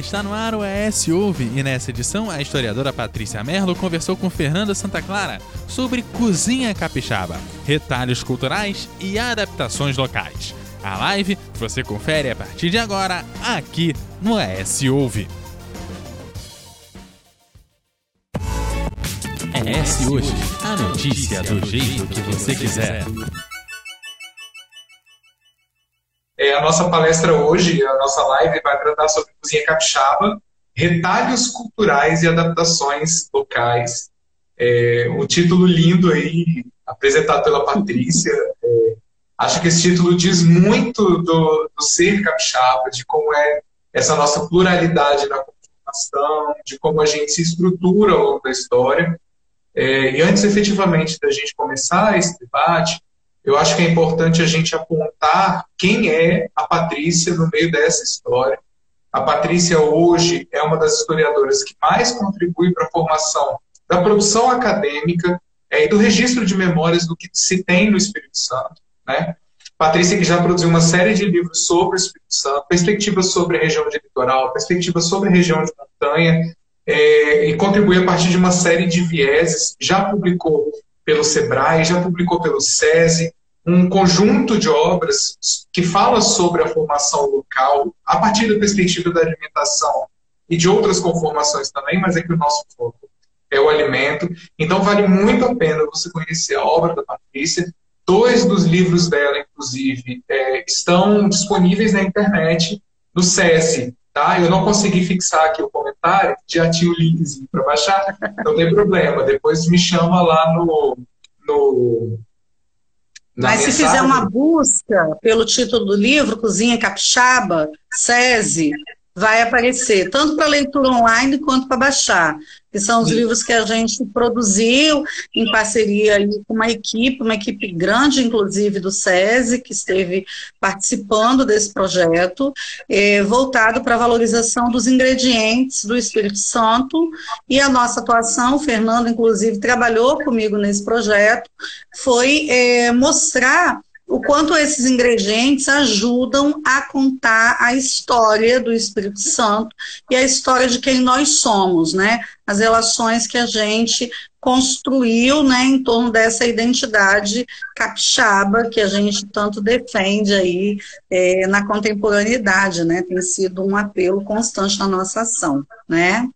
está no ar o ES Ouve e nessa edição a historiadora Patrícia Merlo conversou com Fernanda Santa Clara sobre cozinha capixaba, retalhos culturais e adaptações locais. A live você confere a partir de agora aqui no ES Ouve. ES Hoje, a notícia do jeito que você quiser. É, a nossa palestra hoje, a nossa live, vai tratar sobre cozinha capixaba, retalhos culturais e adaptações locais. É, um título lindo aí, apresentado pela Patrícia. É, acho que esse título diz muito do, do ser capixaba, de como é essa nossa pluralidade na comunicação, de como a gente se estrutura ao longo da história. É, e antes, efetivamente, da gente começar esse debate, eu acho que é importante a gente apontar quem é a Patrícia no meio dessa história. A Patrícia hoje é uma das historiadoras que mais contribui para a formação da produção acadêmica é, e do registro de memórias do que se tem no Espírito Santo. Né? Patrícia que já produziu uma série de livros sobre o Espírito Santo, perspectivas sobre a região de litoral, perspectivas sobre a região de montanha, é, e contribui a partir de uma série de vieses, já publicou pelo SEBRAE, já publicou pelo SESI, um conjunto de obras que fala sobre a formação local a partir da perspectiva da alimentação e de outras conformações também, mas é que o nosso foco é o alimento. Então vale muito a pena você conhecer a obra da Patrícia. Dois dos livros dela, inclusive, é, estão disponíveis na internet no SESI. Tá? Eu não consegui fixar aqui o comentário, já tinha o linkzinho para baixar, não tem problema. Depois me chama lá no. no Mas mensagem. se fizer uma busca pelo título do livro, Cozinha Capixaba, SESI, vai aparecer, tanto para leitura online quanto para baixar que são os Sim. livros que a gente produziu em parceria com uma equipe, uma equipe grande, inclusive do SESI, que esteve participando desse projeto, eh, voltado para a valorização dos ingredientes do Espírito Santo. E a nossa atuação, o Fernando, inclusive, trabalhou comigo nesse projeto, foi eh, mostrar o quanto esses ingredientes ajudam a contar a história do Espírito Santo e a história de quem nós somos, né? As relações que a gente construiu, né, em torno dessa identidade capixaba que a gente tanto defende aí é, na contemporaneidade, né? Tem sido um apelo constante na nossa ação, né?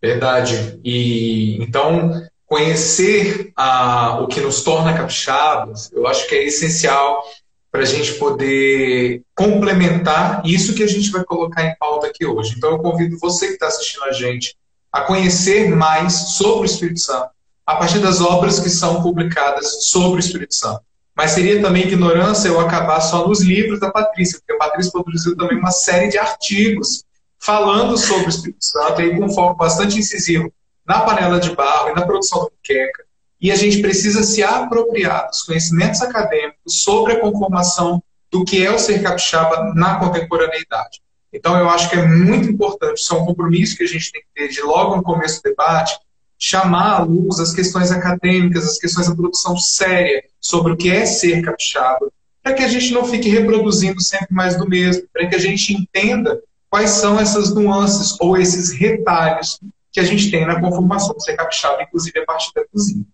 Verdade. E então conhecer a, o que nos torna capixabas, eu acho que é essencial para a gente poder complementar isso que a gente vai colocar em pauta aqui hoje. Então, eu convido você que está assistindo a gente a conhecer mais sobre o Espírito Santo, a partir das obras que são publicadas sobre o Espírito Santo. Mas seria também ignorância eu acabar só nos livros da Patrícia, porque a Patrícia produziu também uma série de artigos falando sobre o Espírito Santo, e com um foco bastante incisivo na panela de barro e na produção da muqueca. E a gente precisa se apropriar dos conhecimentos acadêmicos sobre a conformação do que é o ser capixaba na contemporaneidade. Então, eu acho que é muito importante, isso é um compromisso que a gente tem que ter de logo no começo do debate, chamar à luz as questões acadêmicas, as questões da produção séria sobre o que é ser capixaba, para que a gente não fique reproduzindo sempre mais do mesmo, para que a gente entenda quais são essas nuances ou esses retalhos que a gente tem na conformação ser capixaba, inclusive a partir da cozinha.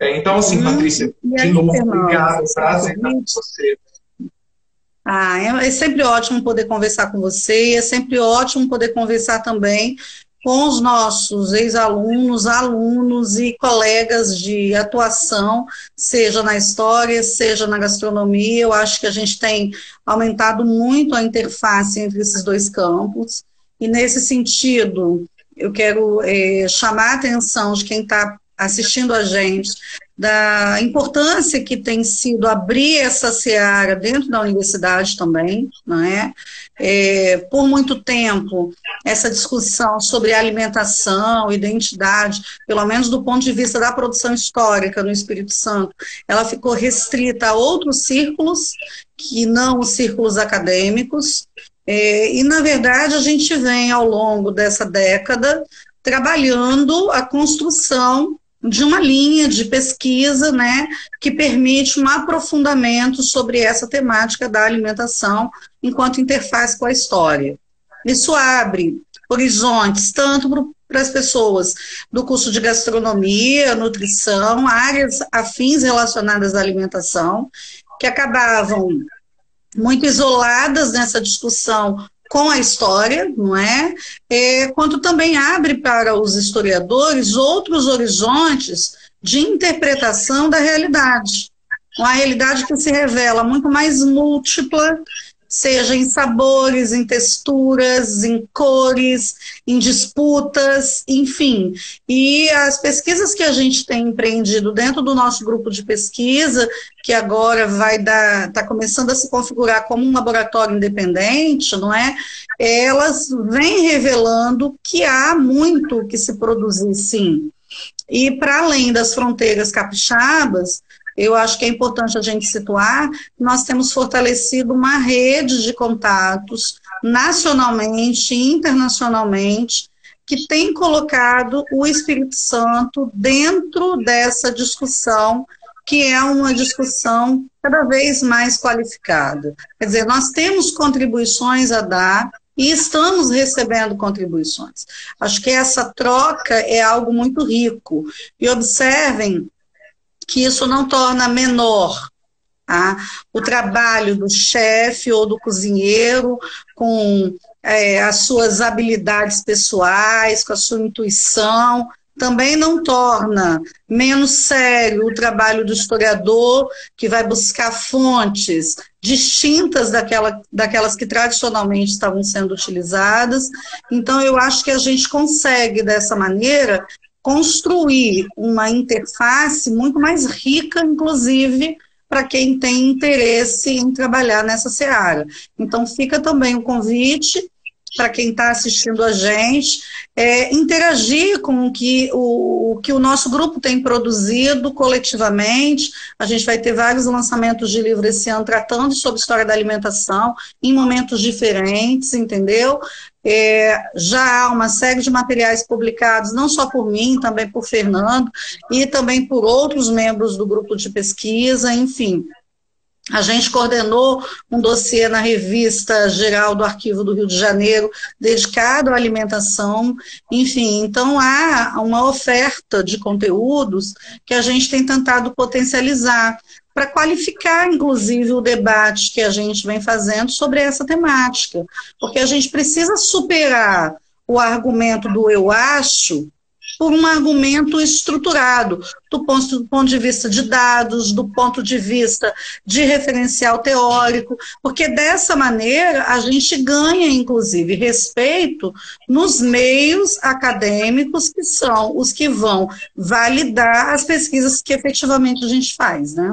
É, então, assim, Patrícia, de novo, obrigado, prazer estar com você. Ah, é, é sempre ótimo poder conversar com você, é sempre ótimo poder conversar também com os nossos ex-alunos, alunos e colegas de atuação, seja na história, seja na gastronomia. Eu acho que a gente tem aumentado muito a interface entre esses dois campos. E nesse sentido, eu quero é, chamar a atenção de quem está assistindo a gente da importância que tem sido abrir essa seara dentro da universidade também, não é? é? por muito tempo, essa discussão sobre alimentação, identidade, pelo menos do ponto de vista da produção histórica no Espírito Santo, ela ficou restrita a outros círculos, que não os círculos acadêmicos, é, e, na verdade, a gente vem, ao longo dessa década, trabalhando a construção de uma linha de pesquisa né, que permite um aprofundamento sobre essa temática da alimentação enquanto interface com a história. Isso abre horizontes tanto para as pessoas do curso de gastronomia, nutrição, áreas afins relacionadas à alimentação, que acabavam muito isoladas nessa discussão com a história, não é? é? Quanto também abre para os historiadores outros horizontes de interpretação da realidade. Uma realidade que se revela muito mais múltipla, seja em sabores, em texturas, em cores, em disputas, enfim. E as pesquisas que a gente tem empreendido dentro do nosso grupo de pesquisa, que agora vai dar, está começando a se configurar como um laboratório independente, não é? Elas vêm revelando que há muito que se produzir, sim. E para além das fronteiras capixabas, eu acho que é importante a gente situar, nós temos fortalecido uma rede de contatos nacionalmente e internacionalmente que tem colocado o Espírito Santo dentro dessa discussão, que é uma discussão cada vez mais qualificada. Quer dizer, nós temos contribuições a dar e estamos recebendo contribuições. Acho que essa troca é algo muito rico. E observem que isso não torna menor tá? o trabalho do chefe ou do cozinheiro com é, as suas habilidades pessoais, com a sua intuição, também não torna menos sério o trabalho do historiador, que vai buscar fontes distintas daquela, daquelas que tradicionalmente estavam sendo utilizadas. Então, eu acho que a gente consegue, dessa maneira, construir uma interface muito mais rica, inclusive, para quem tem interesse em trabalhar nessa seara. Então, fica também o convite para quem está assistindo a gente, é, interagir com o que o, o, que o nosso grupo tem produzido coletivamente. A gente vai ter vários lançamentos de livro esse ano tratando sobre história da alimentação em momentos diferentes, entendeu? É, já há uma série de materiais publicados, não só por mim, também por Fernando, e também por outros membros do grupo de pesquisa, enfim. A gente coordenou um dossiê na revista geral do Arquivo do Rio de Janeiro, dedicado à alimentação. Enfim, então há uma oferta de conteúdos que a gente tem tentado potencializar para qualificar, inclusive, o debate que a gente vem fazendo sobre essa temática. Porque a gente precisa superar o argumento do eu acho por um argumento estruturado, do ponto, do ponto de vista de dados, do ponto de vista de referencial teórico, porque dessa maneira a gente ganha, inclusive, respeito nos meios acadêmicos, que são os que vão validar as pesquisas que efetivamente a gente faz, né?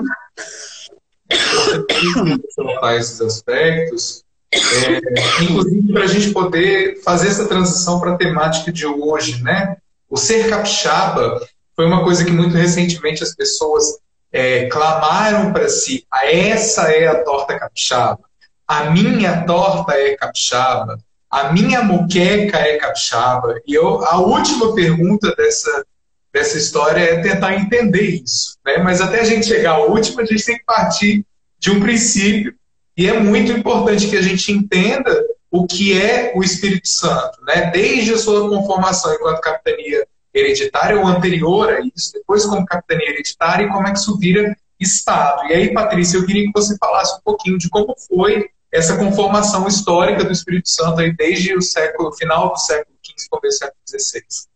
esses aspectos, é, inclusive para a gente poder fazer essa transição para a temática de hoje, né? O ser capixaba foi uma coisa que muito recentemente as pessoas é, clamaram para si: ah, essa é a torta capixaba, a minha torta é capixaba, a minha moqueca é capixaba. E eu, a última pergunta dessa, dessa história é tentar entender isso. Né? Mas até a gente chegar à última, a gente tem que partir de um princípio. E é muito importante que a gente entenda o que é o Espírito Santo, né? desde a sua conformação enquanto capitania hereditária ou anterior a isso, depois como capitania hereditária e como é que isso vira Estado. E aí, Patrícia, eu queria que você falasse um pouquinho de como foi essa conformação histórica do Espírito Santo aí desde o século final do século XV, começo do século XVI.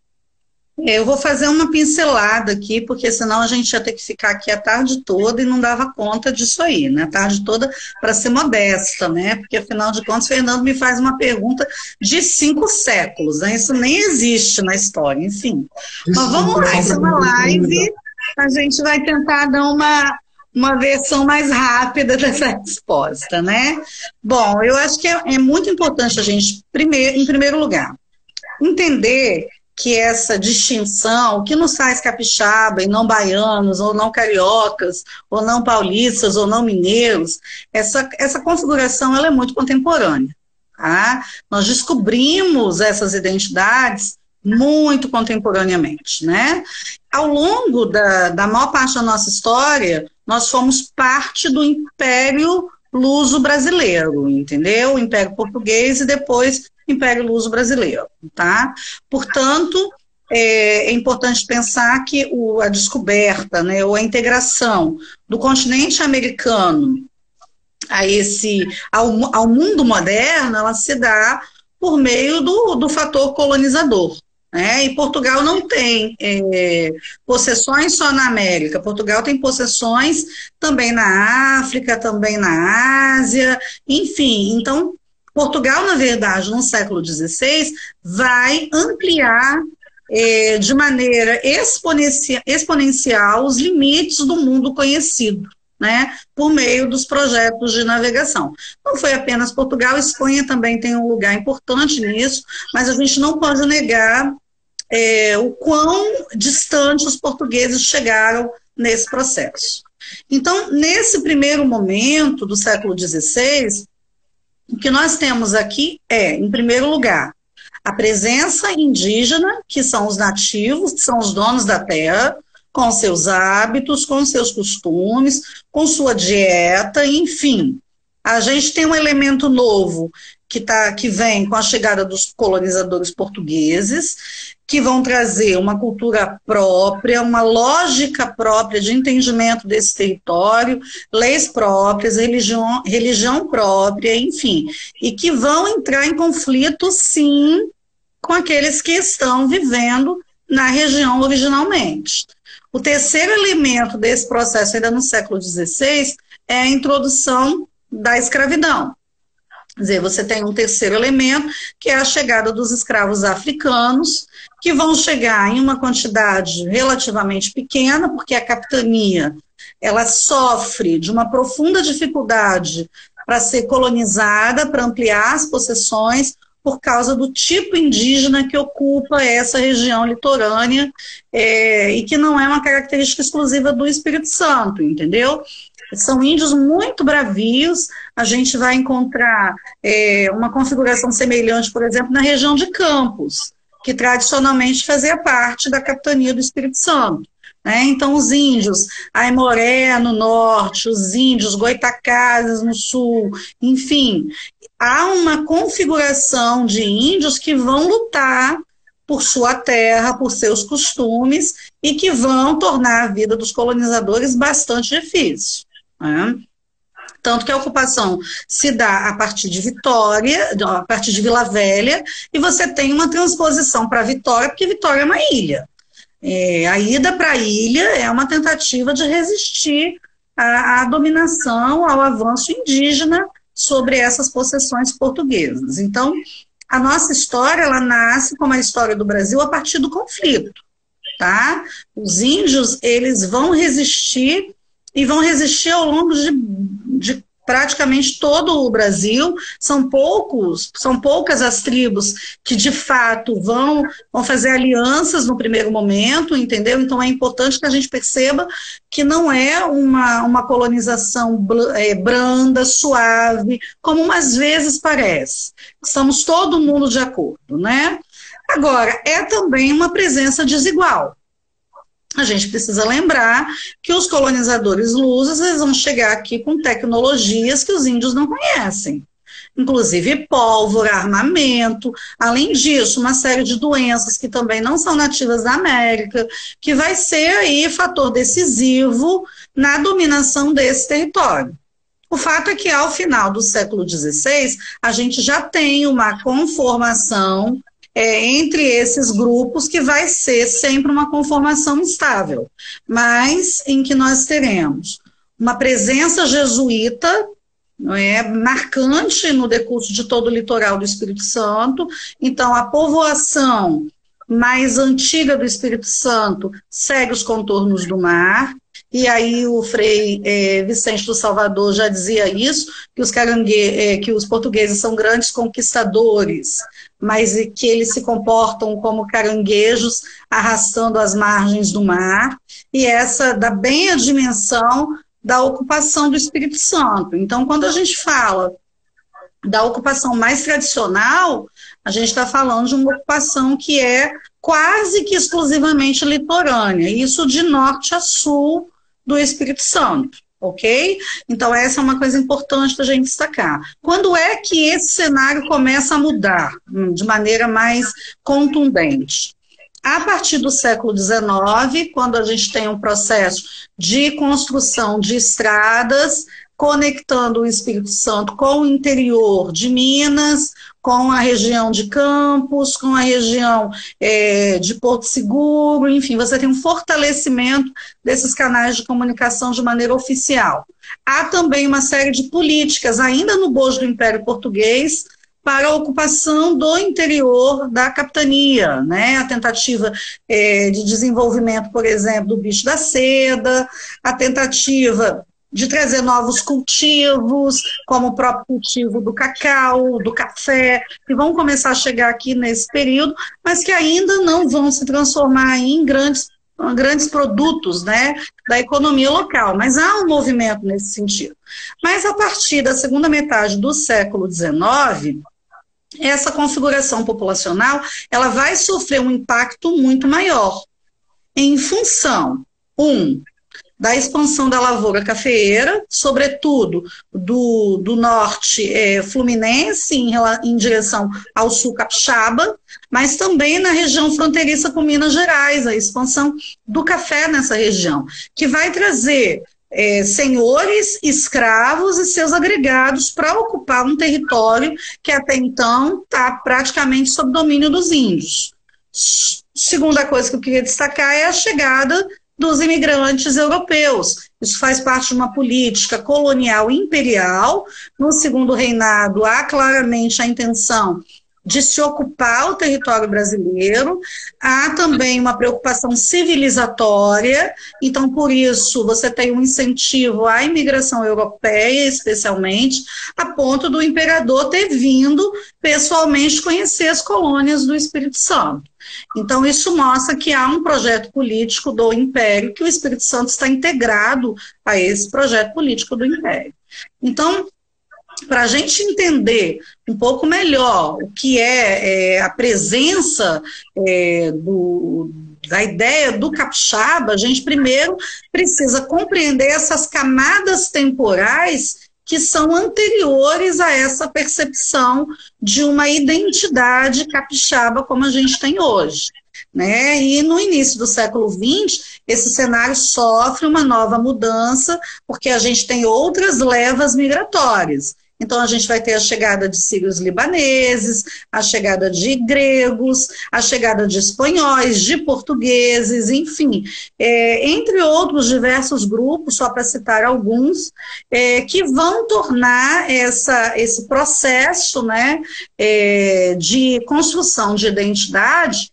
É, eu vou fazer uma pincelada aqui, porque senão a gente ia ter que ficar aqui a tarde toda e não dava conta disso aí, né? A tarde toda para ser modesta, né? Porque afinal de contas, Fernando me faz uma pergunta de cinco séculos, né? Isso nem existe na história, enfim. Isso Mas vamos lá, isso é uma live, a gente vai tentar dar uma, uma versão mais rápida dessa resposta, né? Bom, eu acho que é, é muito importante a gente, primeiro, em primeiro lugar, entender que essa distinção, que nos faz capixaba e não baianos, ou não cariocas, ou não paulistas, ou não mineiros, essa, essa configuração ela é muito contemporânea. Tá? Nós descobrimos essas identidades muito contemporaneamente. Né? Ao longo da, da maior parte da nossa história, nós fomos parte do Império Luso Brasileiro, entendeu? O Império Português e depois Império Luso Brasileiro, tá? Portanto, é, é importante pensar que o, a descoberta, né, ou a integração do continente americano a esse ao, ao mundo moderno, ela se dá por meio do, do fator colonizador. Né? E Portugal não tem é, possessões só na América, Portugal tem possessões também na África, também na Ásia, enfim. Então, Portugal, na verdade, no século XVI, vai ampliar é, de maneira exponencial, exponencial os limites do mundo conhecido né, por meio dos projetos de navegação. Não foi apenas Portugal, Espanha também tem um lugar importante nisso, mas a gente não pode negar é, o quão distante os portugueses chegaram nesse processo. Então, nesse primeiro momento do século XVI, o que nós temos aqui é, em primeiro lugar, a presença indígena, que são os nativos, que são os donos da terra, com seus hábitos, com seus costumes, com sua dieta, enfim. A gente tem um elemento novo que, tá, que vem com a chegada dos colonizadores portugueses, que vão trazer uma cultura própria, uma lógica própria de entendimento desse território, leis próprias, religião, religião própria, enfim, e que vão entrar em conflito, sim, com aqueles que estão vivendo na região originalmente. O terceiro elemento desse processo, ainda no século XVI, é a introdução da escravidão. Quer dizer, você tem um terceiro elemento, que é a chegada dos escravos africanos, que vão chegar em uma quantidade relativamente pequena, porque a capitania ela sofre de uma profunda dificuldade para ser colonizada, para ampliar as possessões, por causa do tipo indígena que ocupa essa região litorânea é, e que não é uma característica exclusiva do Espírito Santo, entendeu? São índios muito bravios. A gente vai encontrar é, uma configuração semelhante, por exemplo, na região de Campos, que tradicionalmente fazia parte da capitania do Espírito Santo. Né? Então, os índios Aimoré no norte, os índios Goitacazes no sul, enfim, há uma configuração de índios que vão lutar por sua terra, por seus costumes e que vão tornar a vida dos colonizadores bastante difícil. Né? Tanto que a ocupação se dá a partir de Vitória, a partir de Vila Velha, e você tem uma transposição para Vitória, porque Vitória é uma ilha. É, a ida para a ilha é uma tentativa de resistir à, à dominação, ao avanço indígena sobre essas possessões portuguesas. Então, a nossa história, ela nasce como a história do Brasil a partir do conflito, tá? Os índios, eles vão resistir e vão resistir ao longo de, de praticamente todo o Brasil, são poucos, são poucas as tribos que de fato vão, vão fazer alianças no primeiro momento, entendeu? Então é importante que a gente perceba que não é uma, uma colonização é, branda, suave, como às vezes parece. Estamos todo mundo de acordo, né? Agora, é também uma presença desigual a gente precisa lembrar que os colonizadores lusos eles vão chegar aqui com tecnologias que os índios não conhecem. Inclusive pólvora, armamento, além disso, uma série de doenças que também não são nativas da América, que vai ser aí fator decisivo na dominação desse território. O fato é que ao final do século XVI, a gente já tem uma conformação é, entre esses grupos que vai ser sempre uma conformação instável, mas em que nós teremos uma presença jesuíta não é, marcante no decurso de todo o litoral do Espírito Santo. Então, a povoação mais antiga do Espírito Santo segue os contornos do mar. E aí o Frei é, Vicente do Salvador já dizia isso, que os, é, que os portugueses são grandes conquistadores, mas que eles se comportam como caranguejos arrastando as margens do mar, e essa dá bem a dimensão da ocupação do Espírito Santo. Então, quando a gente fala da ocupação mais tradicional, a gente está falando de uma ocupação que é quase que exclusivamente litorânea, isso de norte a sul do Espírito Santo. Ok? Então, essa é uma coisa importante para a gente destacar. Quando é que esse cenário começa a mudar hum, de maneira mais contundente? A partir do século XIX, quando a gente tem um processo de construção de estradas, conectando o Espírito Santo com o interior de Minas, com a região de Campos, com a região é, de Porto Seguro, enfim, você tem um fortalecimento desses canais de comunicação de maneira oficial. Há também uma série de políticas, ainda no bojo do Império Português, para a ocupação do interior da capitania, né? A tentativa é, de desenvolvimento, por exemplo, do bicho da seda, a tentativa de trazer novos cultivos, como o próprio cultivo do cacau, do café, que vão começar a chegar aqui nesse período, mas que ainda não vão se transformar em grandes, grandes produtos né, da economia local. Mas há um movimento nesse sentido. Mas a partir da segunda metade do século XIX, essa configuração populacional ela vai sofrer um impacto muito maior em função um da expansão da lavoura cafeeira, sobretudo do, do norte é, fluminense, em, em direção ao sul capixaba, mas também na região fronteiriça com Minas Gerais, a expansão do café nessa região, que vai trazer é, senhores, escravos e seus agregados para ocupar um território que até então está praticamente sob domínio dos índios. Segunda coisa que eu queria destacar é a chegada dos imigrantes europeus. Isso faz parte de uma política colonial imperial. No segundo reinado, há claramente a intenção de se ocupar o território brasileiro, há também uma preocupação civilizatória, então, por isso, você tem um incentivo à imigração europeia, especialmente, a ponto do imperador ter vindo pessoalmente conhecer as colônias do Espírito Santo. Então, isso mostra que há um projeto político do Império, que o Espírito Santo está integrado a esse projeto político do Império. Então, para a gente entender um pouco melhor o que é, é a presença é, do, da ideia do capixaba, a gente primeiro precisa compreender essas camadas temporais que são anteriores a essa percepção de uma identidade capixaba como a gente tem hoje. Né? E no início do século XX, esse cenário sofre uma nova mudança, porque a gente tem outras levas migratórias. Então, a gente vai ter a chegada de sírios libaneses, a chegada de gregos, a chegada de espanhóis, de portugueses, enfim, é, entre outros diversos grupos, só para citar alguns, é, que vão tornar essa, esse processo né, é, de construção de identidade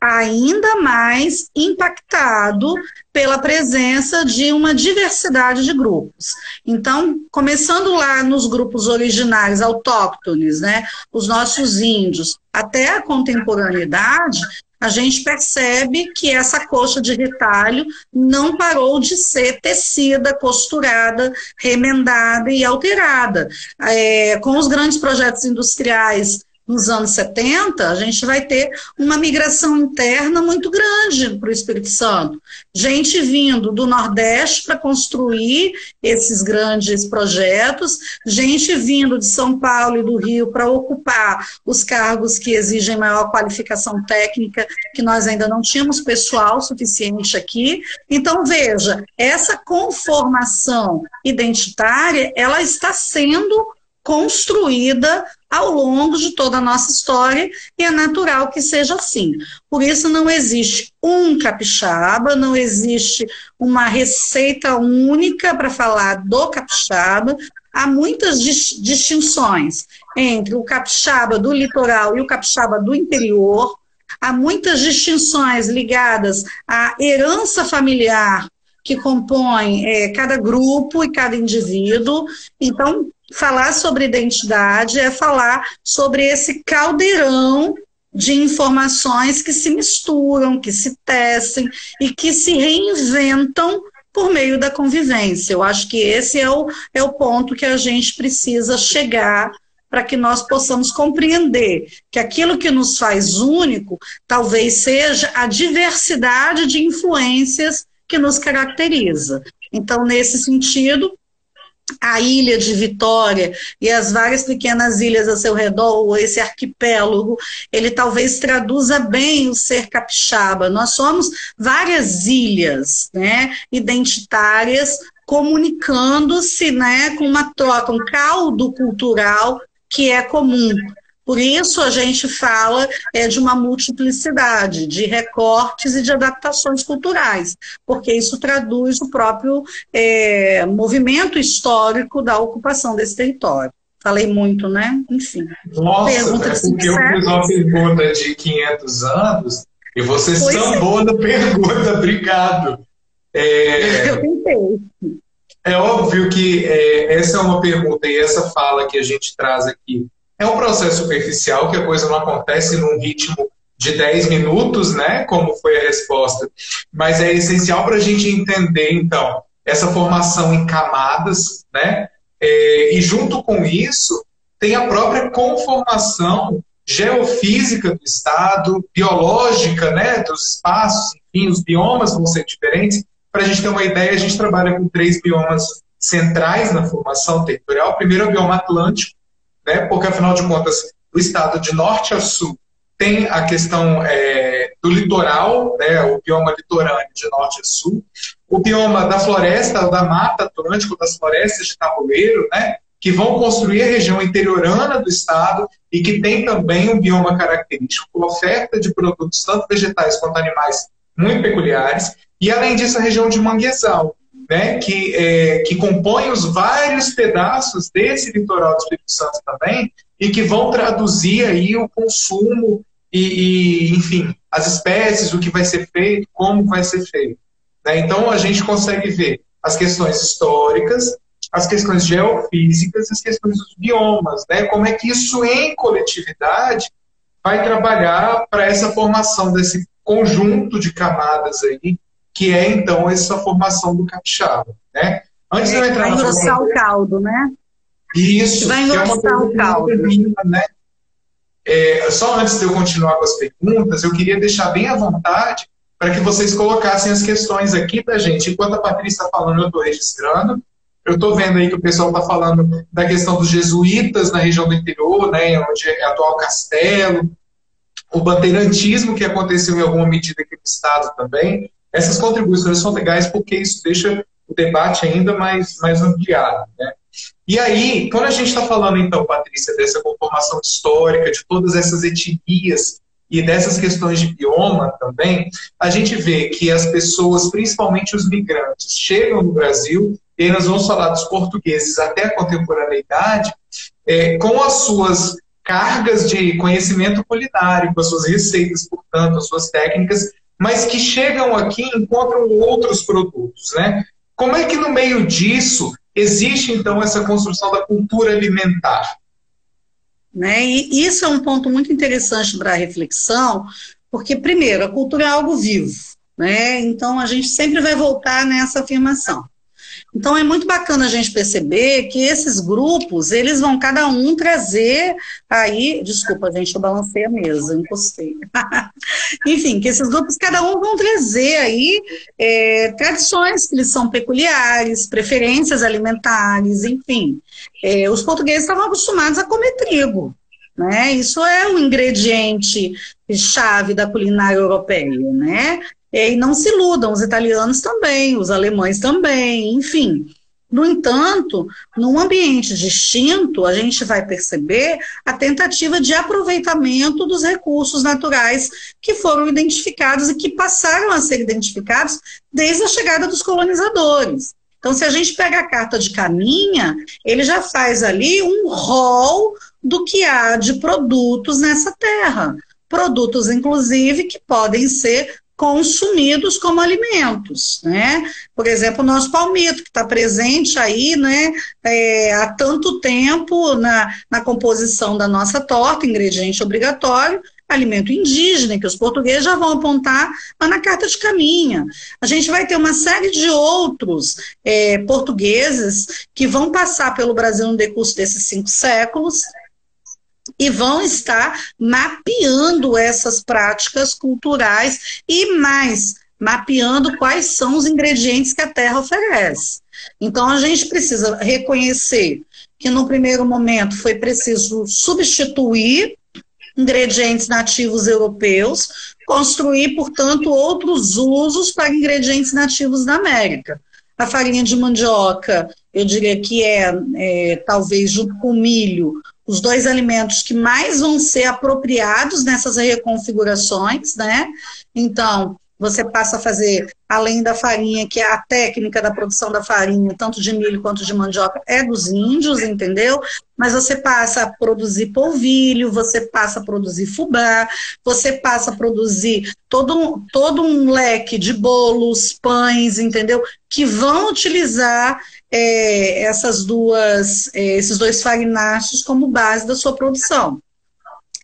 ainda mais impactado pela presença de uma diversidade de grupos. Então, começando lá nos grupos originários, autóctones, né, os nossos índios, até a contemporaneidade, a gente percebe que essa coxa de retalho não parou de ser tecida, costurada, remendada e alterada. É, com os grandes projetos industriais nos anos 70, a gente vai ter uma migração interna muito grande para o Espírito Santo. Gente vindo do Nordeste para construir esses grandes projetos, gente vindo de São Paulo e do Rio para ocupar os cargos que exigem maior qualificação técnica, que nós ainda não tínhamos pessoal suficiente aqui. Então, veja, essa conformação identitária, ela está sendo construída ao longo de toda a nossa história e é natural que seja assim. Por isso não existe um capixaba, não existe uma receita única para falar do capixaba. Há muitas distinções entre o capixaba do litoral e o capixaba do interior. Há muitas distinções ligadas à herança familiar que compõe é, cada grupo e cada indivíduo. Então, falar sobre identidade é falar sobre esse caldeirão de informações que se misturam, que se tecem e que se reinventam por meio da convivência. Eu acho que esse é o, é o ponto que a gente precisa chegar para que nós possamos compreender que aquilo que nos faz único talvez seja a diversidade de influências que nos caracteriza. Então, nesse sentido, a ilha de Vitória e as várias pequenas ilhas a seu redor, esse arquipélago, ele talvez traduza bem o ser capixaba. Nós somos várias ilhas né, identitárias comunicando-se né, com uma troca, um caldo cultural que é comum. Por isso a gente fala é, de uma multiplicidade de recortes e de adaptações culturais, porque isso traduz o próprio é, movimento histórico da ocupação desse território. Falei muito, né? Enfim. Nossa, pergunta é porque eu fiz uma pergunta de 500 anos e você pois sambou é. na pergunta. Obrigado. É, eu tentei. É óbvio que é, essa é uma pergunta e essa fala que a gente traz aqui é um processo superficial, que a coisa não acontece num ritmo de 10 minutos, né? Como foi a resposta. Mas é essencial para a gente entender, então, essa formação em camadas, né? É, e junto com isso, tem a própria conformação geofísica do Estado, biológica, né? Dos espaços, enfim, os biomas vão ser diferentes. Para a gente ter uma ideia, a gente trabalha com três biomas centrais na formação territorial. O primeiro é o bioma atlântico, né? porque afinal de contas o estado de norte a sul tem a questão é, do litoral, né, o bioma litorâneo de norte a sul, o bioma da floresta, da mata atlântica, das florestas de tabuleiro, né, que vão construir a região interiorana do estado e que tem também um bioma característico, com oferta de produtos tanto vegetais quanto animais muito peculiares, e além disso a região de manguezal, né, que, é, que compõem os vários pedaços desse litoral do Espírito Santo também, e que vão traduzir aí o consumo e, e, enfim, as espécies, o que vai ser feito, como vai ser feito. Né? Então, a gente consegue ver as questões históricas, as questões geofísicas, as questões dos biomas, né? como é que isso, em coletividade, vai trabalhar para essa formação desse conjunto de camadas aí que é então essa formação do capixaba, né? Antes é, de eu entrar vai engrossar o caldo, né? Isso. Vai engrossar é o caldo. né? É, só antes de eu continuar com as perguntas, eu queria deixar bem à vontade para que vocês colocassem as questões aqui para gente. Enquanto a Patrícia está falando, eu estou registrando. Eu estou vendo aí que o pessoal está falando da questão dos jesuítas na região do interior, né, onde é atual Castelo, o bandeirantismo que aconteceu em alguma medida aqui no estado também. Essas contribuições são legais porque isso deixa o debate ainda mais, mais ampliado. Né? E aí, quando a gente está falando, então, Patrícia, dessa conformação histórica, de todas essas etnias e dessas questões de bioma também, a gente vê que as pessoas, principalmente os migrantes, chegam no Brasil, e nós vamos falar dos portugueses até a contemporaneidade, é, com as suas cargas de conhecimento culinário, com as suas receitas, portanto, as suas técnicas, mas que chegam aqui e encontram outros produtos, né? Como é que no meio disso existe então essa construção da cultura alimentar? Né? E isso é um ponto muito interessante para a reflexão, porque primeiro a cultura é algo vivo, né? Então a gente sempre vai voltar nessa afirmação. Então é muito bacana a gente perceber que esses grupos, eles vão cada um trazer aí, desculpa, gente, eu balancei a mesa, encostei. Enfim, que esses grupos, cada um vão trazer aí é, tradições que lhes são peculiares, preferências alimentares, enfim. É, os portugueses estavam acostumados a comer trigo, né? Isso é um ingrediente chave da culinária europeia, né? E não se iludam, os italianos também, os alemães também, enfim. No entanto, num ambiente distinto, a gente vai perceber a tentativa de aproveitamento dos recursos naturais que foram identificados e que passaram a ser identificados desde a chegada dos colonizadores. Então, se a gente pega a carta de caminha, ele já faz ali um rol do que há de produtos nessa terra. Produtos, inclusive, que podem ser consumidos como alimentos, né? Por exemplo, o nosso palmito, que está presente aí, né, é, há tanto tempo na, na composição da nossa torta, ingrediente obrigatório, alimento indígena, que os portugueses já vão apontar lá na carta de caminha. A gente vai ter uma série de outros é, portugueses que vão passar pelo Brasil no decurso desses cinco séculos, e vão estar mapeando essas práticas culturais e mais mapeando quais são os ingredientes que a terra oferece. Então, a gente precisa reconhecer que, no primeiro momento, foi preciso substituir ingredientes nativos europeus, construir, portanto, outros usos para ingredientes nativos da América. A farinha de mandioca, eu diria que é, é talvez junto com milho, os dois alimentos que mais vão ser apropriados nessas reconfigurações, né? Então, você passa a fazer, além da farinha, que é a técnica da produção da farinha, tanto de milho quanto de mandioca, é dos índios, entendeu? Mas você passa a produzir polvilho, você passa a produzir fubá, você passa a produzir todo um, todo um leque de bolos, pães, entendeu? Que vão utilizar é, essas duas, é, esses dois farináceos como base da sua produção.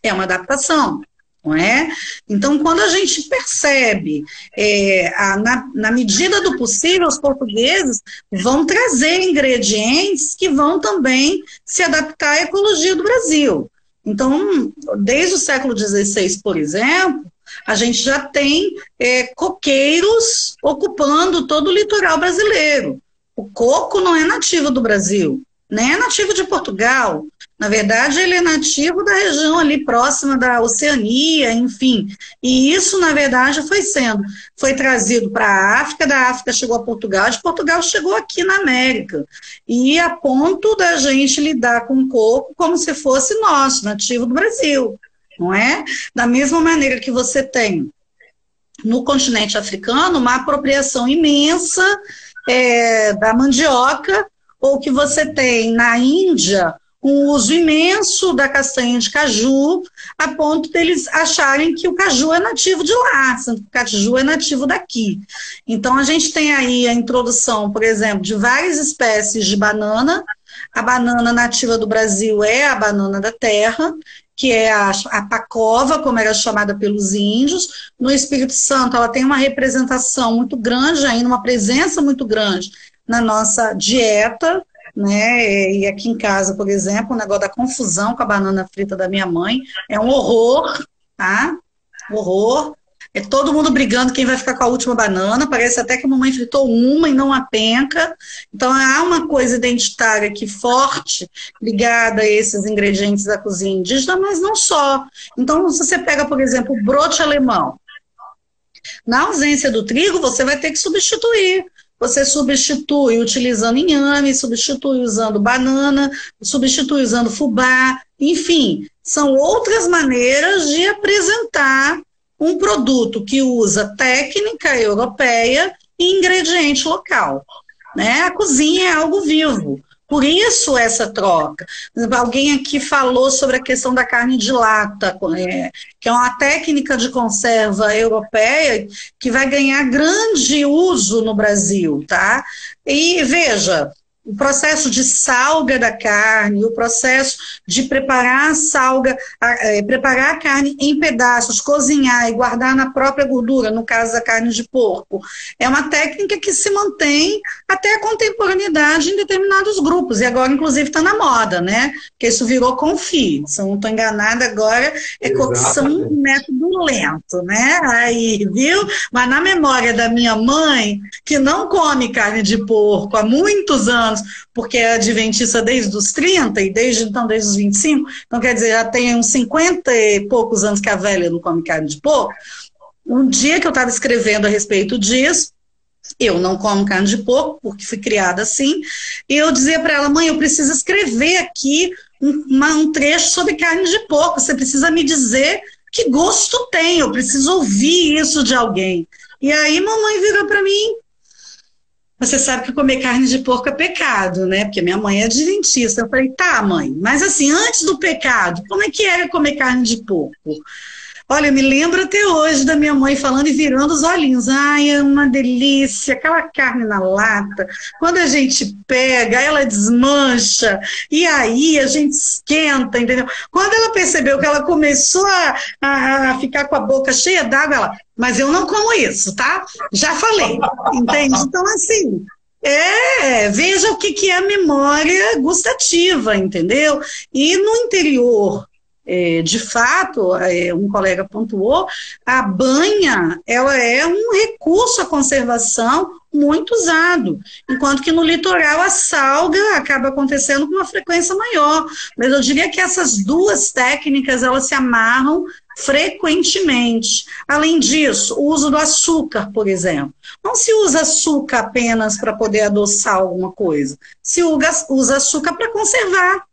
É uma adaptação não é? Então, quando a gente percebe, é, a, na, na, medida do possível, os portugueses vão trazer ingredientes que vão também se adaptar à ecologia do Brasil. Então, desde o século XVI, por exemplo, a gente já tem é, coqueiros ocupando todo o litoral brasileiro. O coco não é nativo do Brasil, nem é nativo de Portugal. Na verdade, ele é nativo da região ali próxima da Oceania, enfim. E isso, na verdade, foi sendo, foi trazido para a África, da África chegou a Portugal, de Portugal chegou aqui na América. E a ponto da gente lidar com o coco como se fosse nosso, nativo do Brasil, não é? Da mesma maneira que você tem no continente africano uma apropriação imensa é, da mandioca, ou que você tem na Índia um uso imenso da castanha de caju, a ponto deles acharem que o caju é nativo de lá, sendo que o caju é nativo daqui. Então, a gente tem aí a introdução, por exemplo, de várias espécies de banana. A banana nativa do Brasil é a banana da terra, que é a, a pacova, como era chamada pelos índios. No Espírito Santo, ela tem uma representação muito grande ainda, uma presença muito grande na nossa dieta, né? E aqui em casa, por exemplo, o negócio da confusão com a banana frita da minha mãe é um horror, tá? Horror. É todo mundo brigando quem vai ficar com a última banana. Parece até que a mamãe fritou uma e não a penca. Então há uma coisa identitária aqui forte ligada a esses ingredientes da cozinha indígena, mas não só. Então, se você pega, por exemplo, o brote alemão, na ausência do trigo, você vai ter que substituir você substitui utilizando inhame, substitui usando banana, substitui usando fubá, enfim, são outras maneiras de apresentar um produto que usa técnica europeia e ingrediente local. Né? A cozinha é algo vivo. Por isso essa troca. Alguém aqui falou sobre a questão da carne de lata, é, que é uma técnica de conserva europeia que vai ganhar grande uso no Brasil, tá? E veja, o processo de salga da carne, o processo de preparar a salga, é, preparar a carne em pedaços, cozinhar e guardar na própria gordura, no caso da carne de porco, é uma técnica que se mantém até a contemporaneidade em determinados grupos, e agora, inclusive, está na moda, né? Porque isso virou confi. Se eu não estou enganada agora, é cocção método lento, né? Aí, viu? Mas na memória da minha mãe, que não come carne de porco há muitos anos, anos, porque é adventista desde os 30 e desde então desde os 25, então quer dizer, já tem uns 50 e poucos anos que a velha não come carne de porco. Um dia que eu estava escrevendo a respeito disso, eu não como carne de porco, porque fui criada assim, e eu dizia para ela, mãe, eu preciso escrever aqui um, um trecho sobre carne de porco, você precisa me dizer que gosto tem, eu preciso ouvir isso de alguém. E aí mamãe virou para mim, você sabe que comer carne de porco é pecado, né? Porque minha mãe é adventista. Eu falei, tá, mãe, mas assim, antes do pecado, como é que era comer carne de porco? Olha, eu me lembro até hoje da minha mãe falando e virando os olhinhos. Ai, é uma delícia, aquela carne na lata. Quando a gente pega, ela desmancha, e aí a gente esquenta, entendeu? Quando ela percebeu que ela começou a, a, a ficar com a boca cheia d'água, ela, mas eu não como isso, tá? Já falei, entende? Então, assim, é, veja o que, que é a memória gustativa, entendeu? E no interior é, de fato, é, um colega pontuou, a banha ela é um recurso à conservação muito usado, enquanto que no litoral a salga acaba acontecendo com uma frequência maior. Mas eu diria que essas duas técnicas elas se amarram frequentemente. Além disso, o uso do açúcar, por exemplo. Não se usa açúcar apenas para poder adoçar alguma coisa, se usa açúcar para conservar.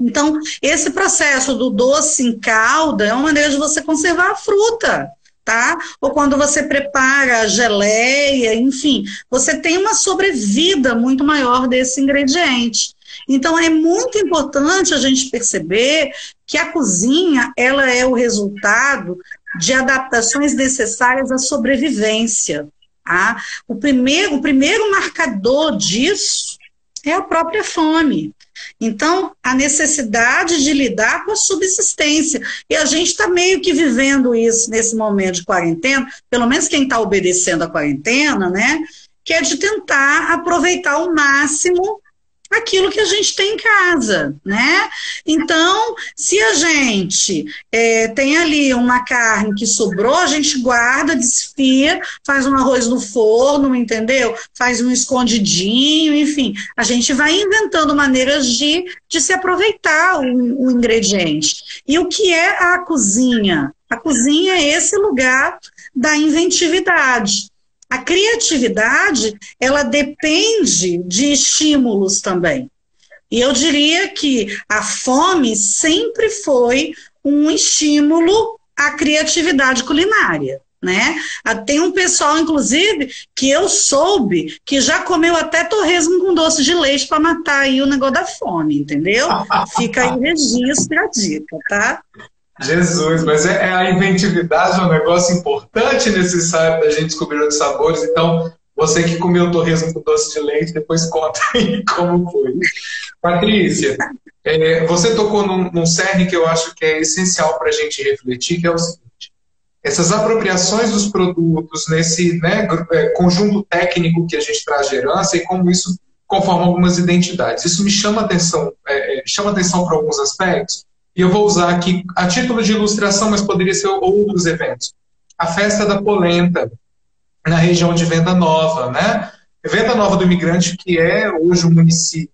Então, esse processo do doce em calda é uma maneira de você conservar a fruta, tá? Ou quando você prepara a geleia, enfim, você tem uma sobrevida muito maior desse ingrediente. Então, é muito importante a gente perceber que a cozinha, ela é o resultado de adaptações necessárias à sobrevivência. Tá? O, primeiro, o primeiro marcador disso é a própria fome. Então, a necessidade de lidar com a subsistência. E a gente está meio que vivendo isso nesse momento de quarentena, pelo menos quem está obedecendo a quarentena, né? Que é de tentar aproveitar ao máximo aquilo que a gente tem em casa, né? Então, se a gente é, tem ali uma carne que sobrou, a gente guarda, desfia, faz um arroz no forno, entendeu? Faz um escondidinho, enfim, a gente vai inventando maneiras de, de se aproveitar o, o ingrediente. E o que é a cozinha? A cozinha é esse lugar da inventividade. A criatividade, ela depende de estímulos também. E eu diria que a fome sempre foi um estímulo à criatividade culinária. Né? Ah, tem um pessoal, inclusive, que eu soube que já comeu até torresmo com doce de leite para matar aí o negócio da fome, entendeu? Fica aí registro a dica, tá? Jesus, mas é, é, a inventividade é um negócio importante e necessário da gente descobrir outros sabores. Então, você que comeu torresmo com doce de leite, depois conta aí como foi. Patrícia, é, você tocou num, num cerne que eu acho que é essencial para a gente refletir, que é o seguinte. Essas apropriações dos produtos nesse né, é, conjunto técnico que a gente traz de herança e como isso conforma algumas identidades. Isso me chama atenção, é, é chama atenção para alguns aspectos, e eu vou usar aqui a título de ilustração, mas poderia ser outros eventos. A festa da polenta, na região de Venda Nova, né? Venda Nova do Imigrante, que é hoje um município